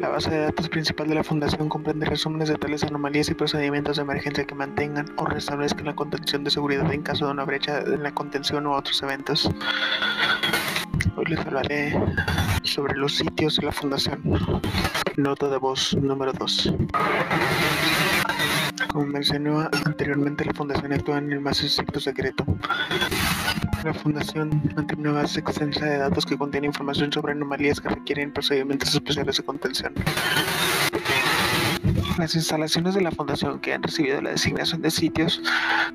La base de datos principal de la Fundación comprende resúmenes de tales anomalías y procedimientos de emergencia que mantengan o restablezcan la contención de seguridad en caso de una brecha en la contención u otros eventos. Hoy les hablaré sobre los sitios de la Fundación. Nota de voz número 2. Como mencionó anteriormente, la Fundación actúa en el más estricto secreto. La Fundación mantiene una base extensa de datos que contiene información sobre anomalías que requieren procedimientos especiales de contención. Las instalaciones de la Fundación que han recibido la designación de sitios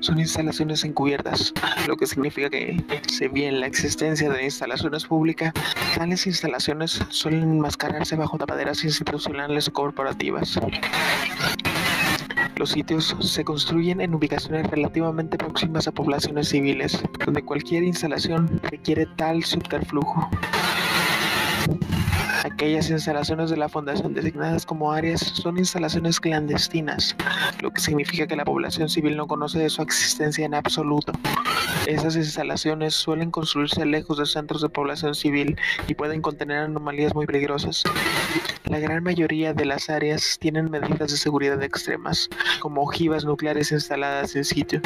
son instalaciones encubiertas, lo que significa que, si bien la existencia de instalaciones públicas, tales instalaciones suelen enmascararse bajo tapaderas institucionales o corporativas. Los sitios se construyen en ubicaciones relativamente próximas a poblaciones civiles, donde cualquier instalación requiere tal subterflujo. Aquellas instalaciones de la fundación designadas como áreas son instalaciones clandestinas, lo que significa que la población civil no conoce de su existencia en absoluto. Esas instalaciones suelen construirse lejos de centros de población civil y pueden contener anomalías muy peligrosas. La gran mayoría de las áreas tienen medidas de seguridad extremas, como ojivas nucleares instaladas en sitio.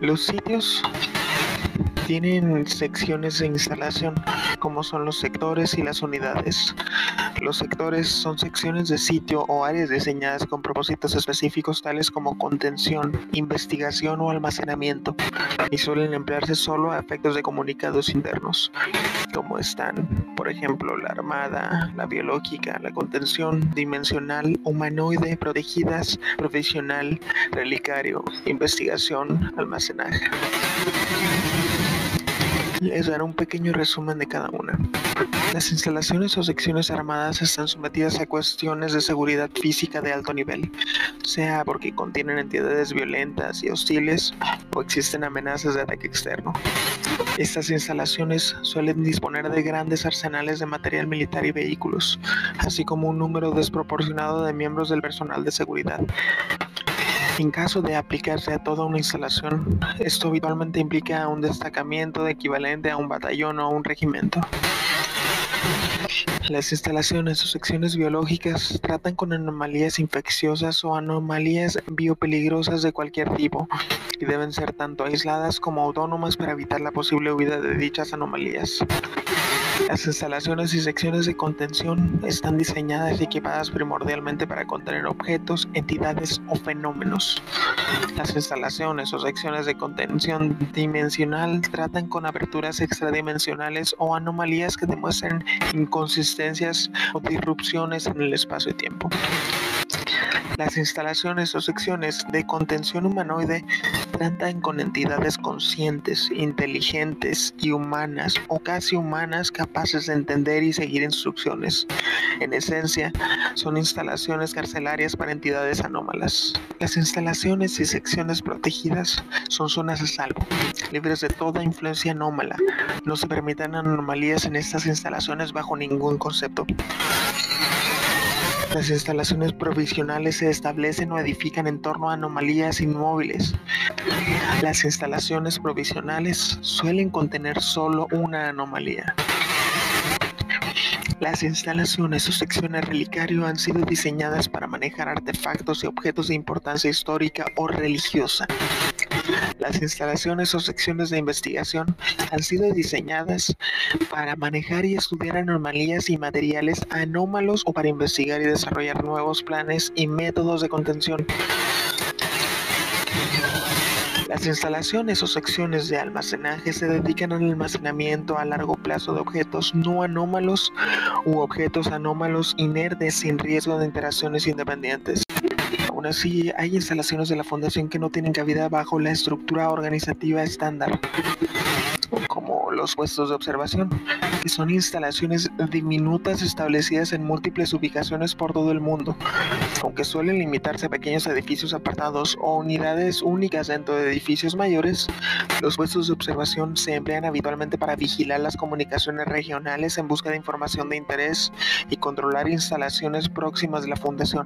Los sitios tienen secciones de instalación, como son los sectores y las unidades. Los sectores son secciones de sitio o áreas diseñadas con propósitos específicos tales como contención, investigación o almacenamiento, y suelen emplearse solo a efectos de comunicados internos, como están, por ejemplo, la armada, la biológica, la contención dimensional, humanoide, protegidas, profesional, relicario, investigación, almacenaje. Les daré un pequeño resumen de cada una. Las instalaciones o secciones armadas están sometidas a cuestiones de seguridad física de alto nivel, sea porque contienen entidades violentas y hostiles o existen amenazas de ataque externo. Estas instalaciones suelen disponer de grandes arsenales de material militar y vehículos, así como un número desproporcionado de miembros del personal de seguridad, en caso de aplicarse a toda una instalación, esto habitualmente implica un destacamiento equivalente a un batallón o un regimiento. Las instalaciones o secciones biológicas tratan con anomalías infecciosas o anomalías biopeligrosas de cualquier tipo y deben ser tanto aisladas como autónomas para evitar la posible huida de dichas anomalías. Las instalaciones y secciones de contención están diseñadas y equipadas primordialmente para contener objetos, entidades o fenómenos. Las instalaciones o secciones de contención dimensional tratan con aberturas extradimensionales o anomalías que demuestran inconsistencias o disrupciones en el espacio y tiempo. Las instalaciones o secciones de contención humanoide tratan con entidades conscientes, inteligentes y humanas o casi humanas capaces de entender y seguir instrucciones. En esencia, son instalaciones carcelarias para entidades anómalas. Las instalaciones y secciones protegidas son zonas a salvo, libres de toda influencia anómala. No se permiten anomalías en estas instalaciones bajo ningún concepto. Las instalaciones provisionales se establecen o edifican en torno a anomalías inmóviles. Las instalaciones provisionales suelen contener solo una anomalía. Las instalaciones o secciones relicario han sido diseñadas para manejar artefactos y objetos de importancia histórica o religiosa. Las instalaciones o secciones de investigación han sido diseñadas para manejar y estudiar anomalías y materiales anómalos o para investigar y desarrollar nuevos planes y métodos de contención. Las instalaciones o secciones de almacenaje se dedican al almacenamiento a largo plazo de objetos no anómalos u objetos anómalos inertes sin riesgo de interacciones independientes. Aún así, hay instalaciones de la Fundación que no tienen cabida bajo la estructura organizativa estándar, como los puestos de observación, que son instalaciones diminutas establecidas en múltiples ubicaciones por todo el mundo, aunque suelen limitarse a pequeños edificios apartados o unidades únicas dentro de edificios mayores. Los puestos de observación se emplean habitualmente para vigilar las comunicaciones regionales en busca de información de interés y controlar instalaciones próximas de la Fundación.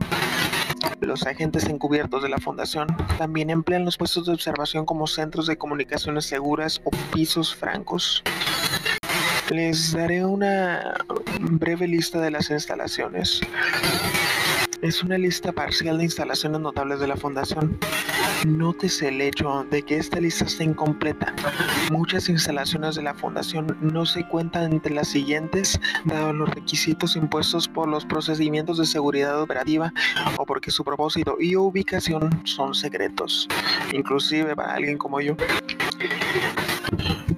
Los agentes encubiertos de la Fundación también emplean los puestos de observación como centros de comunicaciones seguras o pisos francos. Les daré una breve lista de las instalaciones. Es una lista parcial de instalaciones notables de la Fundación. Nótese el hecho de que esta lista está incompleta. Muchas instalaciones de la Fundación no se cuentan entre las siguientes, dado los requisitos impuestos por los procedimientos de seguridad operativa o porque su propósito y ubicación son secretos, inclusive para alguien como yo.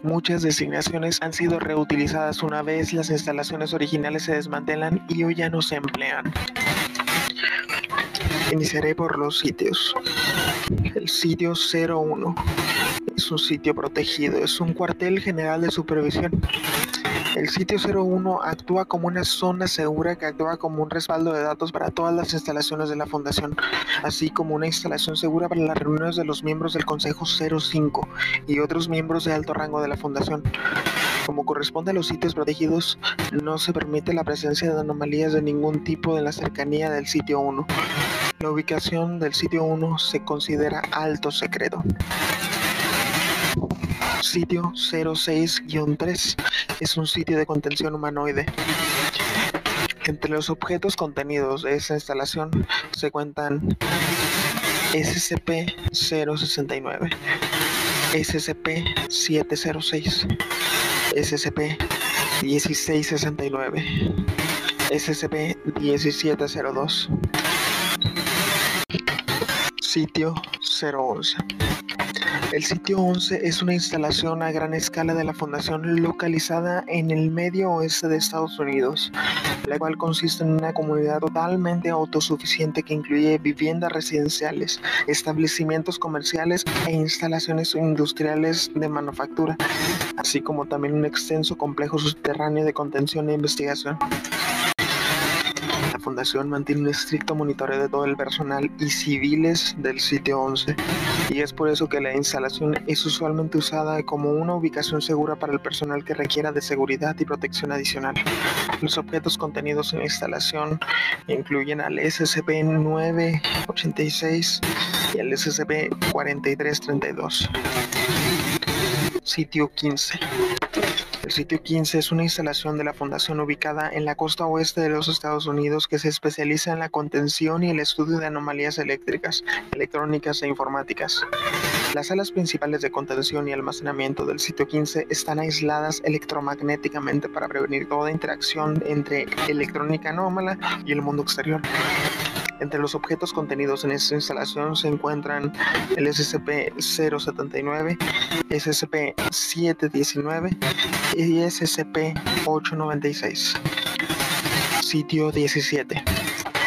Muchas designaciones han sido reutilizadas una vez las instalaciones originales se desmantelan y hoy ya no se emplean. Iniciaré por los sitios. El sitio 01 es un sitio protegido, es un cuartel general de supervisión. El sitio 01 actúa como una zona segura que actúa como un respaldo de datos para todas las instalaciones de la Fundación, así como una instalación segura para las reuniones de los miembros del Consejo 05 y otros miembros de alto rango de la Fundación. Como corresponde a los sitios protegidos, no se permite la presencia de anomalías de ningún tipo en la cercanía del sitio 1. La ubicación del sitio 1 se considera alto secreto. Sitio 06-3 es un sitio de contención humanoide. Entre los objetos contenidos de esta instalación se cuentan SCP-069, SCP-706, SCP-1669, SCP-1702. Sitio 011. El sitio 11 es una instalación a gran escala de la Fundación localizada en el medio oeste de Estados Unidos, la cual consiste en una comunidad totalmente autosuficiente que incluye viviendas residenciales, establecimientos comerciales e instalaciones industriales de manufactura, así como también un extenso complejo subterráneo de contención e investigación. Fundación mantiene un estricto monitoreo de todo el personal y civiles del sitio 11 y es por eso que la instalación es usualmente usada como una ubicación segura para el personal que requiera de seguridad y protección adicional. Los objetos contenidos en la instalación incluyen al SCP-986 y al SCP-4332. Sitio 15. El sitio 15 es una instalación de la Fundación ubicada en la costa oeste de los Estados Unidos que se especializa en la contención y el estudio de anomalías eléctricas, electrónicas e informáticas. Las salas principales de contención y almacenamiento del sitio 15 están aisladas electromagnéticamente para prevenir toda interacción entre electrónica anómala y el mundo exterior. Entre los objetos contenidos en esta instalación se encuentran el SCP-079, SCP-719 y SCP-896. Sitio 17.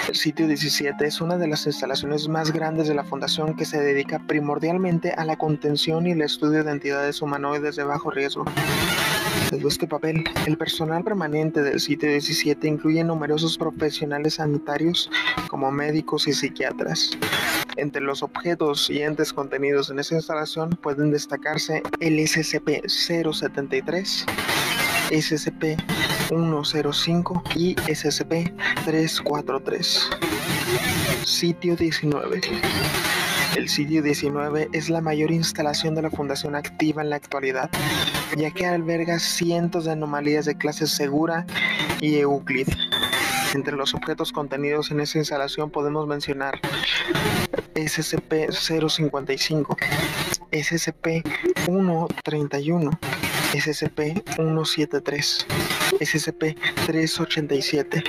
El sitio 17 es una de las instalaciones más grandes de la Fundación que se dedica primordialmente a la contención y el estudio de entidades humanoides de bajo riesgo. Desde este papel, el personal permanente del sitio 17 incluye numerosos profesionales sanitarios como médicos y psiquiatras. Entre los objetos y entes contenidos en esta instalación pueden destacarse el SCP-073, SCP-105 y SCP-343. Sitio 19. El sitio 19 es la mayor instalación de la Fundación activa en la actualidad, ya que alberga cientos de anomalías de clase segura y Euclid. Entre los objetos contenidos en esa instalación podemos mencionar SCP-055, SCP-131, SCP-173, SCP-387,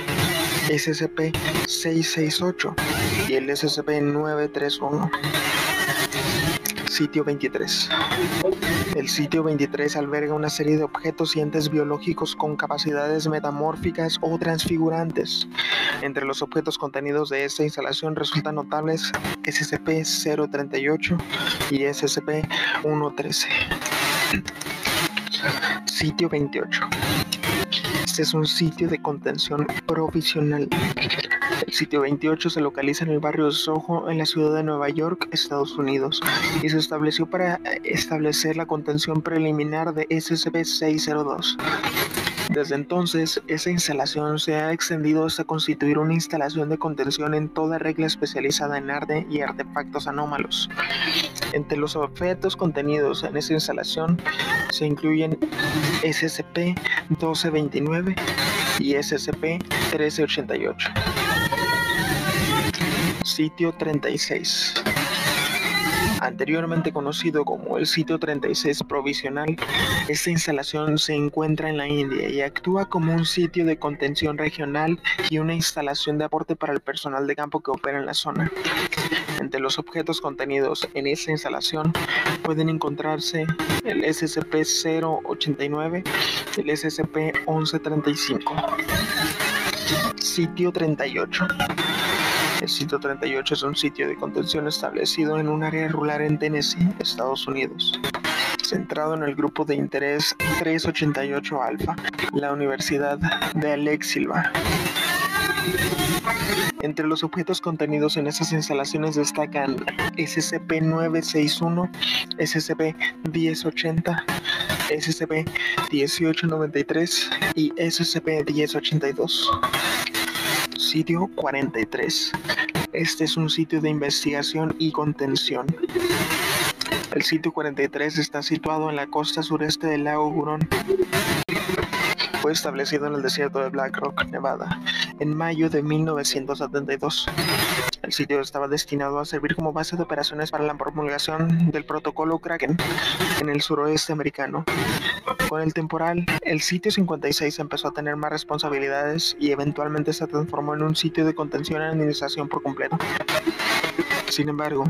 SCP-668 y el SCP-931. Sitio 23. El sitio 23 alberga una serie de objetos y entes biológicos con capacidades metamórficas o transfigurantes. Entre los objetos contenidos de esta instalación resultan notables SCP-038 y SCP-113. Sitio 28. Este es un sitio de contención provisional. El sitio 28 se localiza en el barrio Soho, en la ciudad de Nueva York, Estados Unidos, y se estableció para establecer la contención preliminar de SCP-602. Desde entonces, esa instalación se ha extendido hasta constituir una instalación de contención en toda regla especializada en arte y artefactos anómalos. Entre los objetos contenidos en esa instalación se incluyen SCP-1229 y SCP-1388. Sitio 36 anteriormente conocido como el sitio 36 provisional, esta instalación se encuentra en la India y actúa como un sitio de contención regional y una instalación de aporte para el personal de campo que opera en la zona. Entre los objetos contenidos en esta instalación pueden encontrarse el SCP-089, el SCP-1135. Sitio 38. El sitio 38 es un sitio de contención establecido en un área rural en Tennessee, Estados Unidos, centrado en el grupo de interés 388 Alpha, la Universidad de Alex Silva. Entre los objetos contenidos en esas instalaciones destacan SCP-961, SCP-1080, SCP-1893 y SCP-1082. Sitio 43. Este es un sitio de investigación y contención. El sitio 43 está situado en la costa sureste del lago Hurón. Fue establecido en el desierto de Black Rock, Nevada, en mayo de 1972. El sitio estaba destinado a servir como base de operaciones para la promulgación del protocolo Kraken en el suroeste americano. Con el temporal, el sitio 56 empezó a tener más responsabilidades y eventualmente se transformó en un sitio de contención y administración por completo. Sin embargo,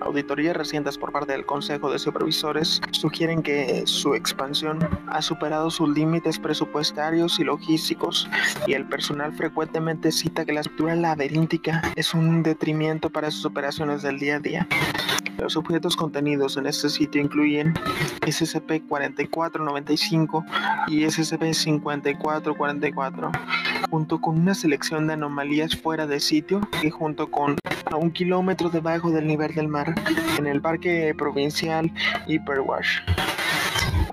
auditorías recientes por parte del Consejo de Supervisores sugieren que su expansión ha superado sus límites presupuestarios y logísticos y el personal frecuentemente cita que la estructura laberíntica es un detrimento para sus operaciones del día a día. Los objetos contenidos en este sitio incluyen SCP-4495 y SCP-5444, junto con una selección de anomalías fuera de sitio que junto con a un kilómetro debajo del nivel del mar, en el Parque Provincial Hyperwash,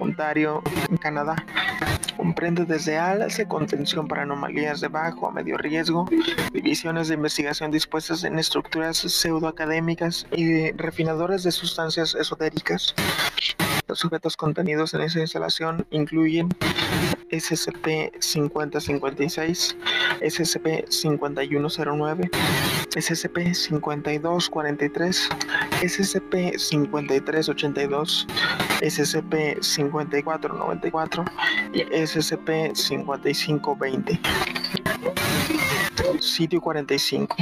Ontario, Canadá. Comprende desde alas de contención para anomalías de bajo a medio riesgo, divisiones de investigación dispuestas en estructuras pseudoacadémicas y refinadores de sustancias esotéricas. Los sujetos contenidos en esa instalación incluyen SCP-5056, SCP-5109, SCP-5243, SCP-5382, SCP-5494 y SCP-5520. Sitio 45.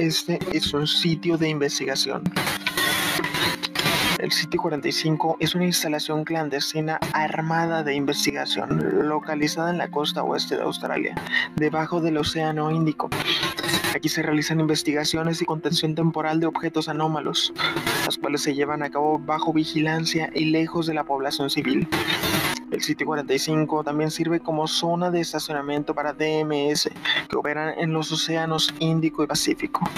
Este es un sitio de investigación. El sitio 45 es una instalación clandestina armada de investigación localizada en la costa oeste de Australia, debajo del Océano Índico. Aquí se realizan investigaciones y contención temporal de objetos anómalos, las cuales se llevan a cabo bajo vigilancia y lejos de la población civil. El sitio 45 también sirve como zona de estacionamiento para DMS que operan en los océanos Índico y Pacífico.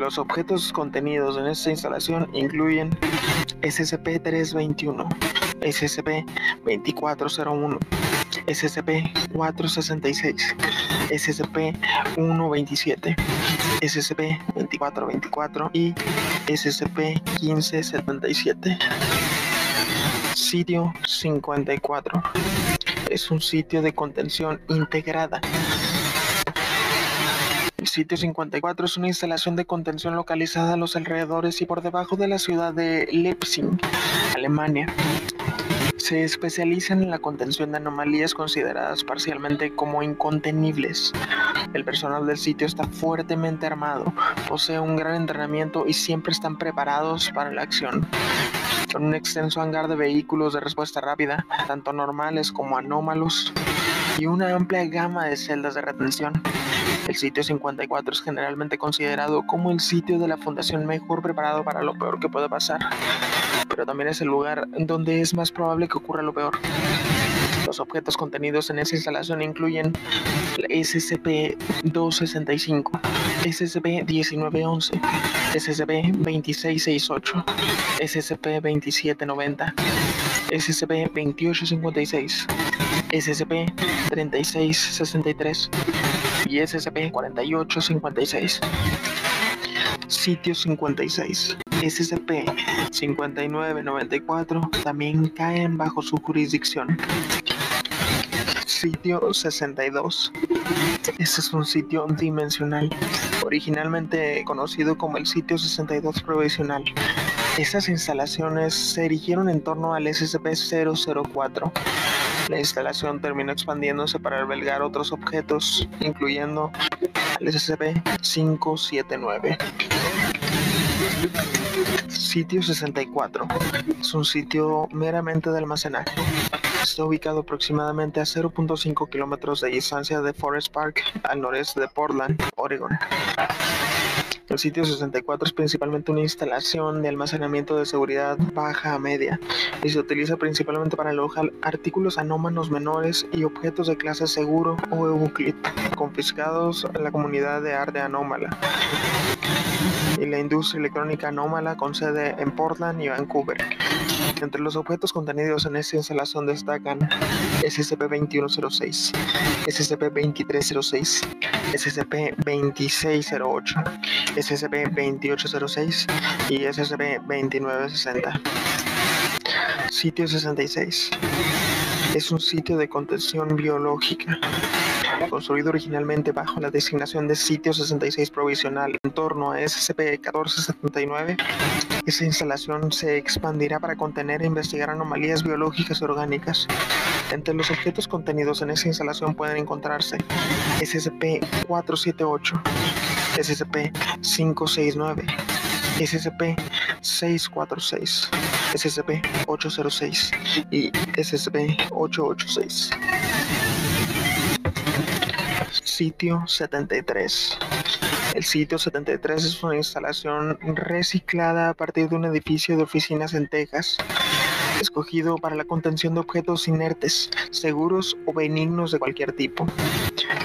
Los objetos contenidos en esta instalación incluyen SCP-321, SCP-2401, SCP-466, SCP-127, SCP-2424 y SCP-1577. Sitio 54. Es un sitio de contención integrada el sitio 54 es una instalación de contención localizada a los alrededores y por debajo de la ciudad de Leipzig, Alemania. Se especializan en la contención de anomalías consideradas parcialmente como incontenibles. El personal del sitio está fuertemente armado, posee un gran entrenamiento y siempre están preparados para la acción con un extenso hangar de vehículos de respuesta rápida, tanto normales como anómalos, y una amplia gama de celdas de retención. El sitio 54 es generalmente considerado como el sitio de la fundación mejor preparado para lo peor que pueda pasar, pero también es el lugar donde es más probable que ocurra lo peor. Los objetos contenidos en esa instalación incluyen SCP-265, SCP-1911, SCP-2668, SCP-2790, SCP-2856, SCP-3663 y SCP-4856. Sitio 56. SCP-5994 también caen bajo su jurisdicción. Sitio 62. Este es un sitio dimensional, originalmente conocido como el sitio 62 provisional. Estas instalaciones se erigieron en torno al SCP-004. La instalación terminó expandiéndose para albergar otros objetos, incluyendo al SCP-579. Sitio 64. Es un sitio meramente de almacenaje. Está ubicado aproximadamente a 0.5 kilómetros de distancia de Forest Park, al noreste de Portland, Oregon. El sitio 64 es principalmente una instalación de almacenamiento de seguridad baja a media y se utiliza principalmente para alojar artículos anómanos menores y objetos de clase seguro o Euclid confiscados en la comunidad de arte anómala y la industria electrónica anómala con sede en Portland y Vancouver. Entre los objetos contenidos en esta instalación destacan SCP-2106, SCP-2306, SCP-2608, SCP-2806 y SCP-2960. Sitio 66. Es un sitio de contención biológica construido originalmente bajo la designación de Sitio 66 Provisional en torno a SCP-1479. Esta instalación se expandirá para contener e investigar anomalías biológicas y orgánicas. Entre los objetos contenidos en esta instalación pueden encontrarse SCP-478, SCP-569, SCP-646, SCP-806 y SCP-886. Sitio 73. El sitio 73 es una instalación reciclada a partir de un edificio de oficinas en Texas, escogido para la contención de objetos inertes, seguros o benignos de cualquier tipo.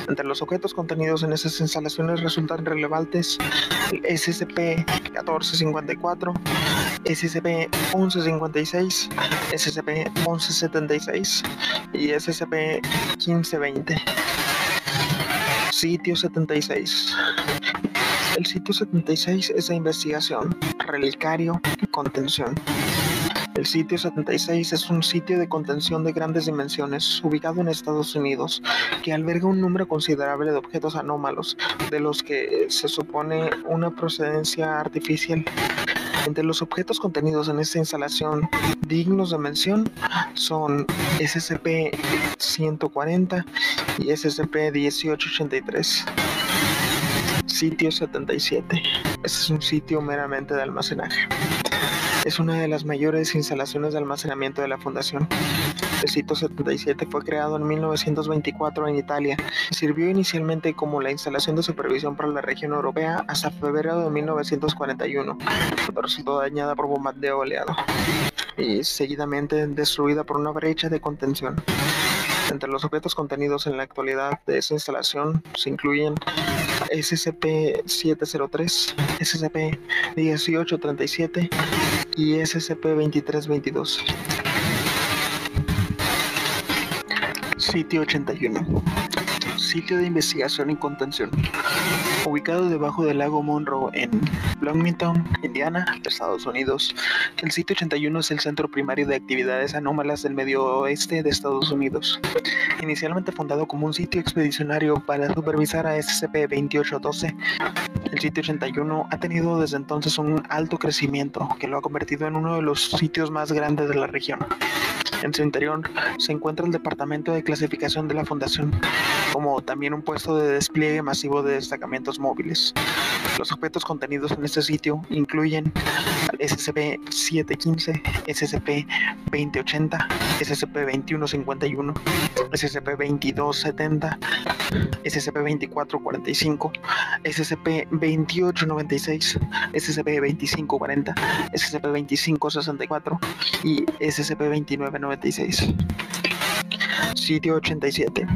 Entre los objetos contenidos en esas instalaciones resultan relevantes el SCP-1454, SCP-1156, SCP-1176 y SCP-1520. Sitio 76. El sitio 76 es de investigación, relicario contención. El sitio 76 es un sitio de contención de grandes dimensiones ubicado en Estados Unidos que alberga un número considerable de objetos anómalos de los que se supone una procedencia artificial. Entre los objetos contenidos en esta instalación dignos de mención son SCP-140 y SCP-1883. Sitio 77. Este es un sitio meramente de almacenaje. Es una de las mayores instalaciones de almacenamiento de la Fundación. El sitio 77 fue creado en 1924 en Italia. Sirvió inicialmente como la instalación de supervisión para la región europea hasta febrero de 1941, cuando resultó dañada por bombardeo oleado y seguidamente destruida por una brecha de contención. Entre los objetos contenidos en la actualidad de esa instalación se incluyen SCP-703, SCP-1837 y SCP-2322. Sitio 81. Sitio de investigación y contención. Ubicado debajo del lago Monroe en Bloomington, Indiana, Estados Unidos, el sitio 81 es el centro primario de actividades anómalas del medio oeste de Estados Unidos. Inicialmente fundado como un sitio expedicionario para supervisar a SCP-2812, el sitio 81 ha tenido desde entonces un alto crecimiento que lo ha convertido en uno de los sitios más grandes de la región. En su interior se encuentra el departamento de clasificación de la fundación, como también un puesto de despliegue masivo de destacamentos móviles. Los objetos contenidos en este sitio incluyen al SCP-715, SCP-2080, SCP-2151, SCP-2270, SCP-2445, SCP-2896, SCP-2540, SCP-2564 y SCP-2996. Sitio 87.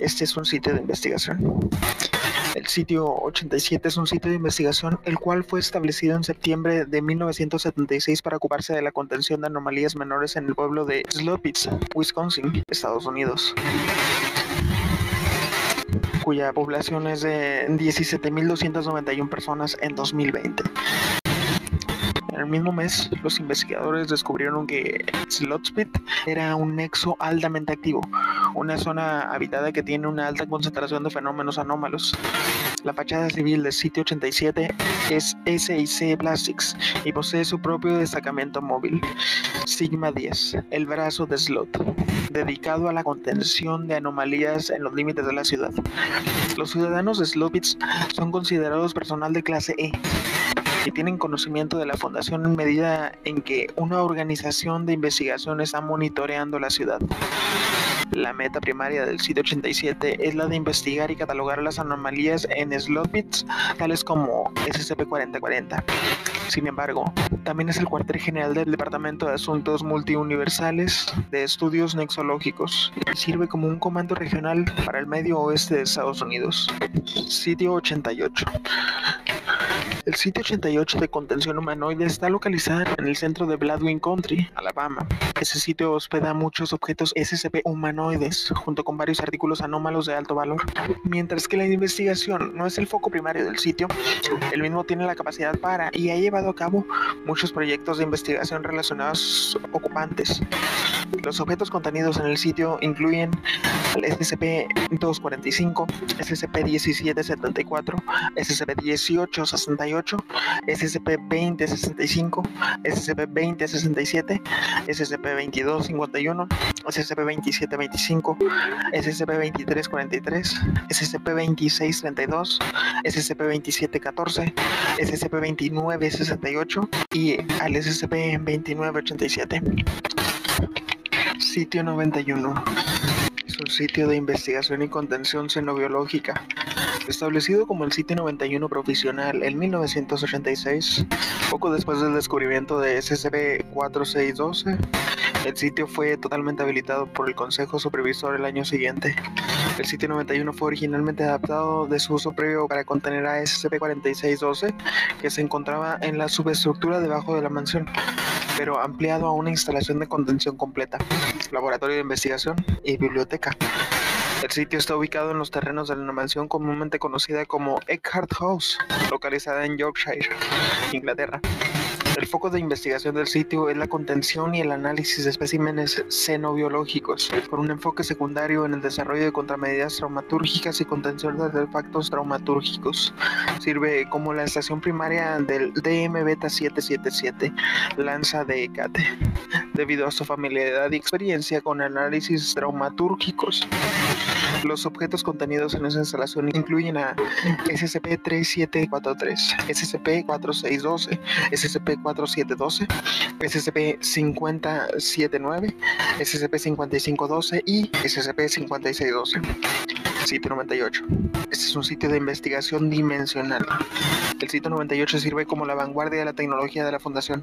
Este es un sitio de investigación. Sitio 87 es un sitio de investigación el cual fue establecido en septiembre de 1976 para ocuparse de la contención de anomalías menores en el pueblo de Sloppitz, Wisconsin, Estados Unidos cuya población es de 17.291 personas en 2020. Mismo mes, los investigadores descubrieron que Slotspit era un nexo altamente activo, una zona habitada que tiene una alta concentración de fenómenos anómalos. La fachada civil del sitio 87 es SIC Plastics y posee su propio destacamento móvil, Sigma 10, el brazo de Slot, dedicado a la contención de anomalías en los límites de la ciudad. Los ciudadanos de Slopitz son considerados personal de clase E y tienen conocimiento de la fundación en medida en que una organización de investigación está monitoreando la ciudad. La meta primaria del sitio 87 es la de investigar y catalogar las anomalías en slot bits, tales como SCP-4040. Sin embargo, también es el cuartel general del Departamento de Asuntos Multiuniversales de Estudios Nexológicos y sirve como un comando regional para el medio oeste de Estados Unidos. Sitio 88. El sitio 88 de contención humanoide está localizado en el centro de Bladwin Country, Alabama. Ese sitio hospeda muchos objetos SCP humanoides, junto con varios artículos anómalos de alto valor. Mientras que la investigación no es el foco primario del sitio, el mismo tiene la capacidad para y ha llevado a cabo muchos proyectos de investigación relacionados ocupantes. Los objetos contenidos en el sitio incluyen el SCP-245, SCP-1774, SCP-1868, SCP-2065, SCP-2067, SCP-2251, SCP-2725, SCP-2343, SCP-2632, SCP-2714, SCP-2968 y al SCP-2987. Sitio 91 es un sitio de investigación y contención xenobiológica establecido como el sitio 91 profesional en 1986, poco después del descubrimiento de SCP-4612, el sitio fue totalmente habilitado por el Consejo Supervisor el año siguiente. El sitio 91 fue originalmente adaptado de su uso previo para contener a SCP-4612, que se encontraba en la subestructura debajo de la mansión, pero ampliado a una instalación de contención completa, laboratorio de investigación y biblioteca. El sitio está ubicado en los terrenos de la mansión comúnmente conocida como Eckhart House, localizada en Yorkshire, Inglaterra. El foco de investigación del sitio es la contención y el análisis de especímenes xenobiológicos, con un enfoque secundario en el desarrollo de contramedidas traumatúrgicas y contención de artefactos traumatúrgicos. Sirve como la estación primaria del DM Beta 777, lanza de ECATE, debido a su familiaridad y experiencia con análisis traumatúrgicos. Los objetos contenidos en esa instalación incluyen a SCP-3743, SCP-4612, SCP-4712, SCP-5079, SCP-5512 y SCP-5612. Sitio 98. Este es un sitio de investigación dimensional. El sitio 98 sirve como la vanguardia de la tecnología de la Fundación.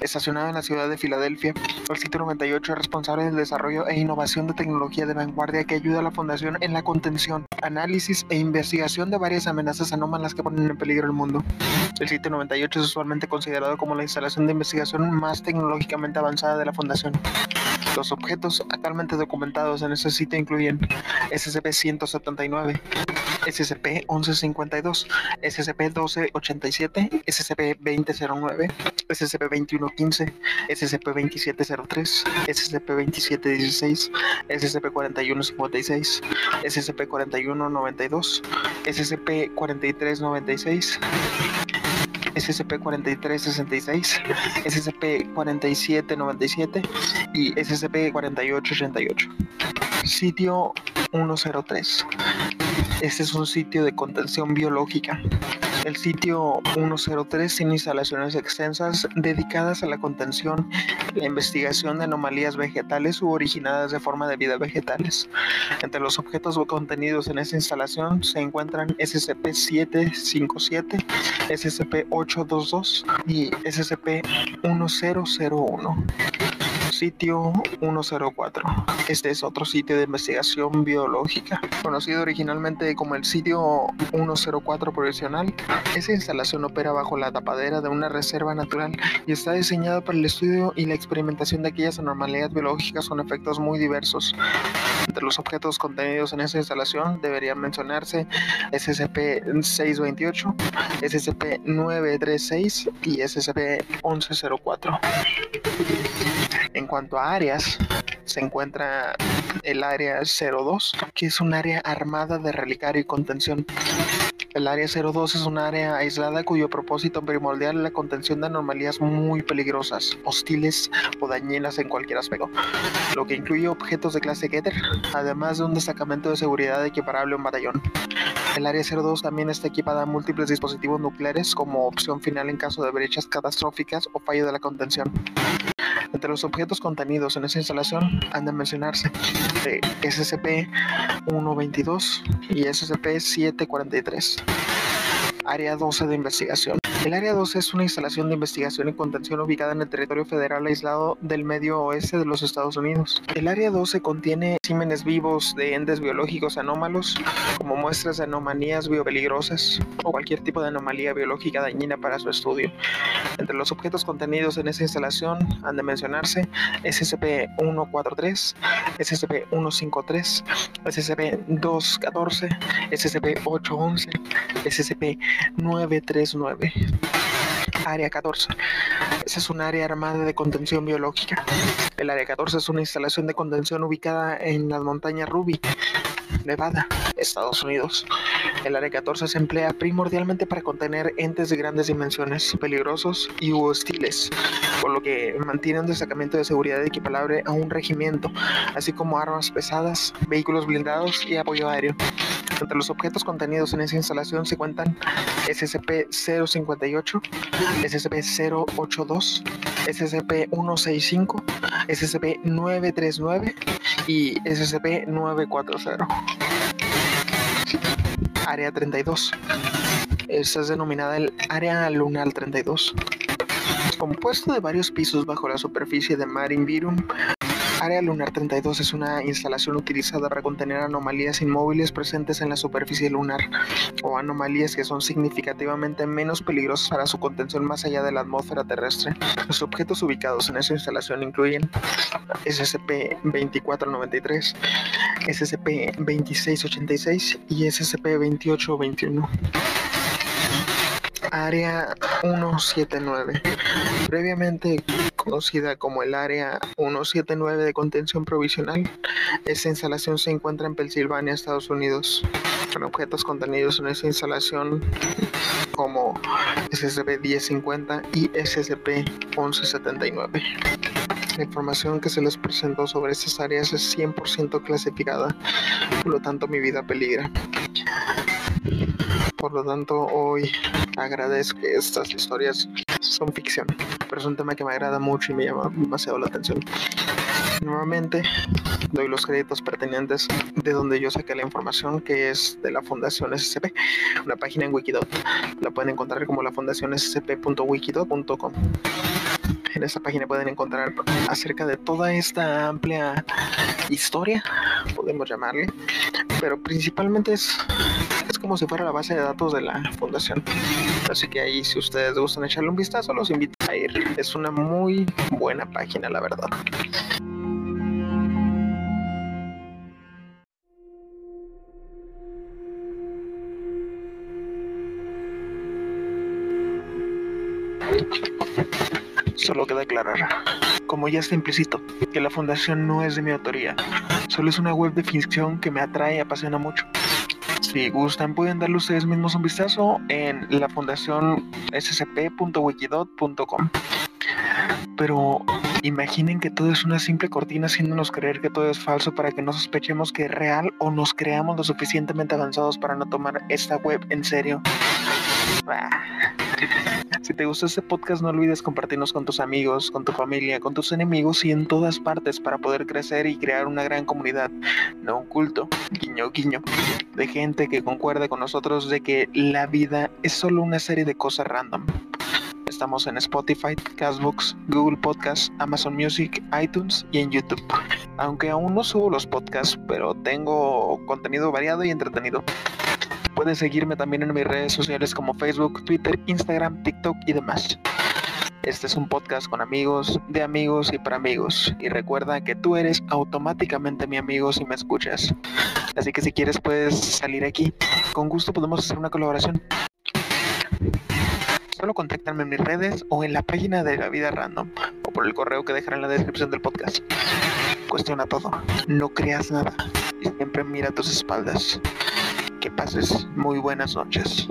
Estacionado en la ciudad de Filadelfia, el sitio 98 es responsable del desarrollo e innovación de tecnología de vanguardia que ayuda a la Fundación en la contención, análisis e investigación de varias amenazas anómalas que ponen en peligro el mundo. El sitio 98 es usualmente considerado como la instalación de investigación más tecnológicamente avanzada de la Fundación. Los objetos actualmente documentados en este sitio incluyen SCP-179, SCP-1152, SCP-1287, SCP-2009, SCP-2115, SCP-2703, SCP-2716, SCP-4156, SCP-4192, SCP-4396, SCP-4366, SCP-4797 y SCP-4888. Sitio 103. Este es un sitio de contención biológica. El sitio 103 tiene instalaciones extensas dedicadas a la contención y la investigación de anomalías vegetales u originadas de forma de vida vegetales. Entre los objetos contenidos en esta instalación se encuentran SCP-757, SCP-822 y SCP-1001. Sitio 104. Este es otro sitio de investigación biológica, conocido originalmente como el sitio 104 provisional. Esa instalación opera bajo la tapadera de una reserva natural y está diseñada para el estudio y la experimentación de aquellas anormalidades biológicas con efectos muy diversos. Entre los objetos contenidos en esa instalación deberían mencionarse SCP-628, SCP-936 y SCP-1104. En cuanto a áreas, se encuentra el área 02, que es un área armada de relicario y contención. El área 02 es un área aislada cuyo propósito primordial es la contención de anomalías muy peligrosas, hostiles o dañinas en cualquier aspecto, lo que incluye objetos de clase Getter, además de un destacamento de seguridad equiparable a un batallón. El área 02 también está equipada a múltiples dispositivos nucleares como opción final en caso de brechas catastróficas o fallo de la contención. Entre los objetos contenidos en esa instalación han de mencionarse SCP-122 y SCP-743. Área 12 de investigación. El Área 12 es una instalación de investigación y contención ubicada en el territorio federal aislado del medio oeste de los Estados Unidos. El Área 12 contiene especímenes vivos de entes biológicos anómalos, como muestras de anomalías biopeligrosas o cualquier tipo de anomalía biológica dañina para su estudio. Entre los objetos contenidos en esa instalación han de mencionarse SCP-143, SCP-153, SCP-214, SCP-811, SCP-939. Área 14. Esa es un área armada de contención biológica. El Área 14 es una instalación de contención ubicada en las montañas Ruby, Nevada, Estados Unidos. El Área 14 se emplea primordialmente para contener entes de grandes dimensiones, peligrosos y hostiles, por lo que mantiene un destacamento de seguridad equiparable a un regimiento, así como armas pesadas, vehículos blindados y apoyo aéreo. Entre los objetos contenidos en esa instalación se cuentan SCP-058, SCP-082, SCP-165, SCP-939 y SCP-940. Área 32. Esta es denominada el Área Lunar 32. Compuesto de varios pisos bajo la superficie de Mar Invirum, Área Lunar 32 es una instalación utilizada para contener anomalías inmóviles presentes en la superficie lunar o anomalías que son significativamente menos peligrosas para su contención más allá de la atmósfera terrestre. Los objetos ubicados en esa instalación incluyen SCP-2493, SCP-2686 y SCP-2821. Área 179, previamente conocida como el Área 179 de contención provisional. Esta instalación se encuentra en Pensilvania, Estados Unidos, con objetos contenidos en esa instalación como SCP-1050 y SCP-1179. La información que se les presentó sobre estas áreas es 100% clasificada, por lo tanto mi vida peligra. Por lo tanto, hoy agradezco estas historias son ficción, pero es un tema que me agrada mucho y me llama demasiado la atención. Nuevamente doy los créditos pertinentes de donde yo saqué la información, que es de la Fundación SCP, una página en Wikidot. La pueden encontrar como la fundación scp.wikidot.com. En esta página pueden encontrar acerca de toda esta amplia historia, podemos llamarle, pero principalmente es, es como si fuera la base de datos de la fundación. Así que ahí si ustedes gustan echarle un vistazo, los invito a ir. Es una muy buena página, la verdad. Solo queda aclarar, como ya está implícito, que la fundación no es de mi autoría. Solo es una web de ficción que me atrae y apasiona mucho. Si gustan, pueden darle ustedes mismos un vistazo en la fundación scp.wikidot.com. Pero imaginen que todo es una simple cortina haciéndonos creer que todo es falso para que no sospechemos que es real o nos creamos lo suficientemente avanzados para no tomar esta web en serio. Si te gustó este podcast, no olvides compartirnos con tus amigos, con tu familia, con tus enemigos y en todas partes para poder crecer y crear una gran comunidad, no un culto, guiño, guiño, de gente que concuerde con nosotros de que la vida es solo una serie de cosas random. Estamos en Spotify, Castbox, Google Podcasts, Amazon Music, iTunes y en YouTube. Aunque aún no subo los podcasts, pero tengo contenido variado y entretenido. Puedes seguirme también en mis redes sociales como Facebook, Twitter, Instagram, TikTok y demás. Este es un podcast con amigos, de amigos y para amigos. Y recuerda que tú eres automáticamente mi amigo si me escuchas. Así que si quieres puedes salir aquí. Con gusto podemos hacer una colaboración. Solo contáctame en mis redes o en la página de la vida random o por el correo que dejaré en la descripción del podcast. Cuestiona todo. No creas nada y siempre mira tus espaldas. Que pases muy buenas noches.